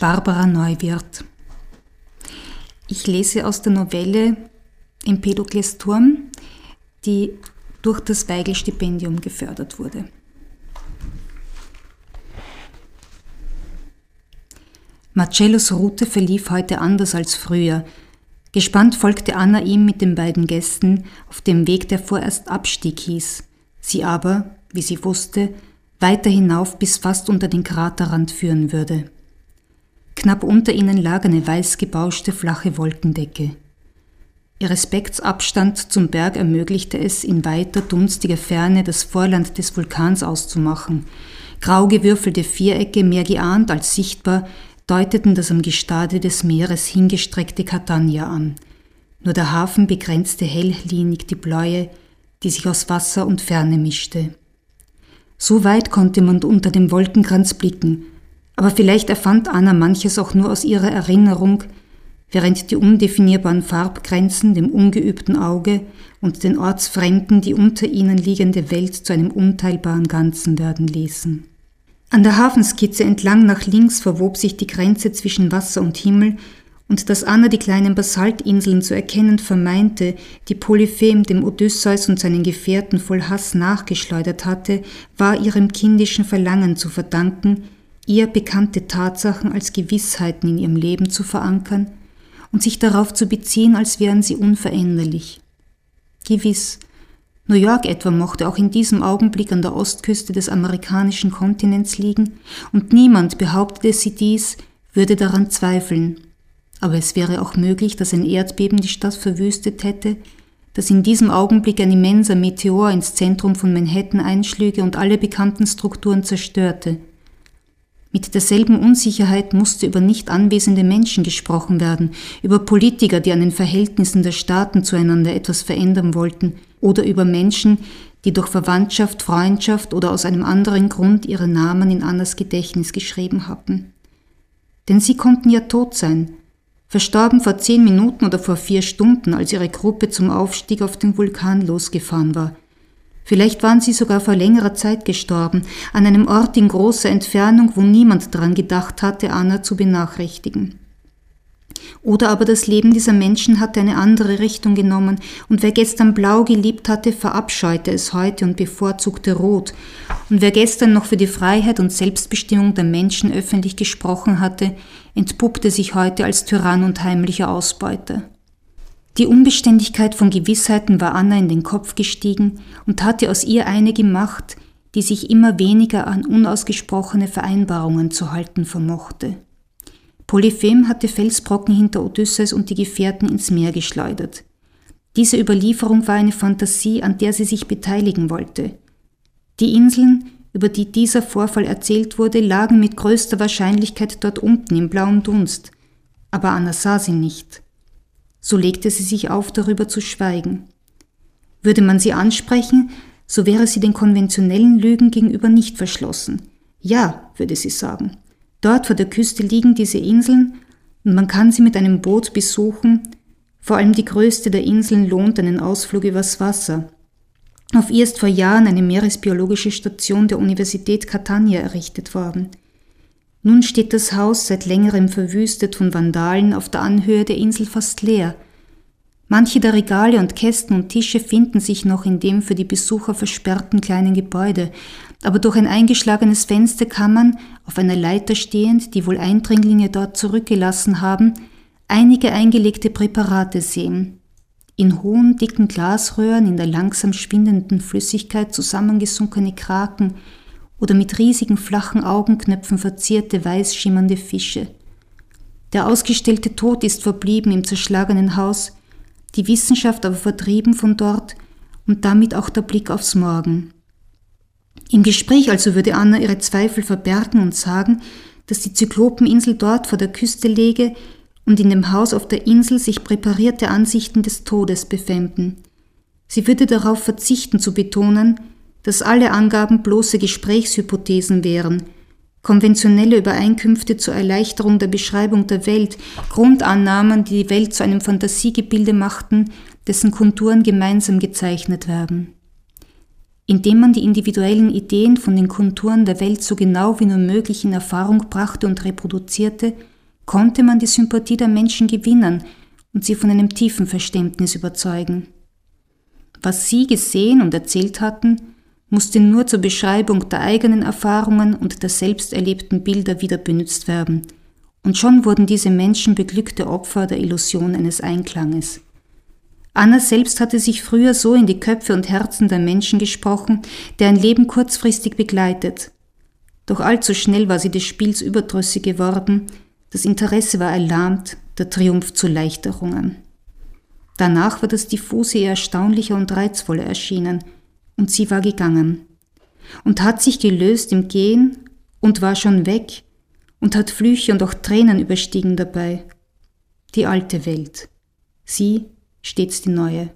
Barbara Neuwirth. Ich lese aus der Novelle Empedokles Turm, die durch das Weigel-Stipendium gefördert wurde. Marcellos Route verlief heute anders als früher. Gespannt folgte Anna ihm mit den beiden Gästen auf dem Weg, der vorerst Abstieg hieß, sie aber, wie sie wusste, weiter hinauf bis fast unter den Kraterrand führen würde. Knapp unter ihnen lag eine weiß gebauschte flache Wolkendecke. Ihr Respektsabstand zum Berg ermöglichte es, in weiter dunstiger Ferne das Vorland des Vulkans auszumachen. Grau gewürfelte Vierecke, mehr geahnt als sichtbar, deuteten das am Gestade des Meeres hingestreckte Catania an. Nur der Hafen begrenzte helllinig die Bläue, die sich aus Wasser und Ferne mischte. So weit konnte man unter dem Wolkenkranz blicken, aber vielleicht erfand Anna manches auch nur aus ihrer Erinnerung, während die undefinierbaren Farbgrenzen dem ungeübten Auge und den Ortsfremden die unter ihnen liegende Welt zu einem unteilbaren Ganzen werden ließen. An der Hafenskizze entlang nach links verwob sich die Grenze zwischen Wasser und Himmel, und dass Anna die kleinen Basaltinseln zu erkennen vermeinte, die Polyphem dem Odysseus und seinen Gefährten voll Hass nachgeschleudert hatte, war ihrem kindischen Verlangen zu verdanken, ihr bekannte Tatsachen als Gewissheiten in ihrem Leben zu verankern und sich darauf zu beziehen, als wären sie unveränderlich. Gewiss, New York etwa mochte auch in diesem Augenblick an der Ostküste des amerikanischen Kontinents liegen, und niemand behauptete sie dies, würde daran zweifeln. Aber es wäre auch möglich, dass ein Erdbeben die Stadt verwüstet hätte, dass in diesem Augenblick ein immenser Meteor ins Zentrum von Manhattan einschlüge und alle bekannten Strukturen zerstörte. Mit derselben Unsicherheit musste über nicht anwesende Menschen gesprochen werden, über Politiker, die an den Verhältnissen der Staaten zueinander etwas verändern wollten, oder über Menschen, die durch Verwandtschaft, Freundschaft oder aus einem anderen Grund ihre Namen in Annas Gedächtnis geschrieben hatten. Denn sie konnten ja tot sein, verstorben vor zehn Minuten oder vor vier Stunden, als ihre Gruppe zum Aufstieg auf den Vulkan losgefahren war. Vielleicht waren sie sogar vor längerer Zeit gestorben, an einem Ort in großer Entfernung, wo niemand daran gedacht hatte, Anna zu benachrichtigen. Oder aber das Leben dieser Menschen hatte eine andere Richtung genommen, und wer gestern blau geliebt hatte, verabscheute es heute und bevorzugte rot, und wer gestern noch für die Freiheit und Selbstbestimmung der Menschen öffentlich gesprochen hatte, entpuppte sich heute als Tyrann und heimlicher Ausbeuter. Die Unbeständigkeit von Gewissheiten war Anna in den Kopf gestiegen und hatte aus ihr eine gemacht, die sich immer weniger an unausgesprochene Vereinbarungen zu halten vermochte. Polyphem hatte Felsbrocken hinter Odysseus und die Gefährten ins Meer geschleudert. Diese Überlieferung war eine Fantasie, an der sie sich beteiligen wollte. Die Inseln, über die dieser Vorfall erzählt wurde, lagen mit größter Wahrscheinlichkeit dort unten im blauen Dunst, aber Anna sah sie nicht. So legte sie sich auf, darüber zu schweigen. Würde man sie ansprechen, so wäre sie den konventionellen Lügen gegenüber nicht verschlossen. Ja, würde sie sagen. Dort vor der Küste liegen diese Inseln und man kann sie mit einem Boot besuchen. Vor allem die größte der Inseln lohnt einen Ausflug übers Wasser. Auf ihr ist vor Jahren eine meeresbiologische Station der Universität Catania errichtet worden. Nun steht das Haus seit längerem verwüstet von Vandalen auf der Anhöhe der Insel fast leer. Manche der Regale und Kästen und Tische finden sich noch in dem für die Besucher versperrten kleinen Gebäude, aber durch ein eingeschlagenes Fenster kann man, auf einer Leiter stehend, die wohl Eindringlinge dort zurückgelassen haben, einige eingelegte Präparate sehen. In hohen, dicken Glasröhren in der langsam schwindenden Flüssigkeit zusammengesunkene Kraken oder mit riesigen flachen Augenknöpfen verzierte weiß schimmernde Fische. Der ausgestellte Tod ist verblieben im zerschlagenen Haus, die Wissenschaft aber vertrieben von dort und damit auch der Blick aufs Morgen. Im Gespräch also würde Anna ihre Zweifel verbergen und sagen, dass die Zyklopeninsel dort vor der Küste läge und in dem Haus auf der Insel sich präparierte Ansichten des Todes befänden. Sie würde darauf verzichten zu betonen, dass alle Angaben bloße Gesprächshypothesen wären, konventionelle Übereinkünfte zur Erleichterung der Beschreibung der Welt, Grundannahmen, die die Welt zu einem Fantasiegebilde machten, dessen Konturen gemeinsam gezeichnet werden. Indem man die individuellen Ideen von den Konturen der Welt so genau wie nur möglich in Erfahrung brachte und reproduzierte, konnte man die Sympathie der Menschen gewinnen und sie von einem tiefen Verständnis überzeugen. Was sie gesehen und erzählt hatten, musste nur zur Beschreibung der eigenen Erfahrungen und der selbst erlebten Bilder wieder benutzt werden, und schon wurden diese Menschen beglückte Opfer der Illusion eines Einklanges. Anna selbst hatte sich früher so in die Köpfe und Herzen der Menschen gesprochen, deren Leben kurzfristig begleitet. Doch allzu schnell war sie des Spiels überdrüssig geworden, das Interesse war erlahmt, der Triumph zu leicht errungen. Danach war das Diffuse ihr erstaunlicher und reizvoller erschienen, und sie war gegangen und hat sich gelöst im Gehen und war schon weg und hat Flüche und auch Tränen überstiegen dabei. Die alte Welt, sie stets die neue.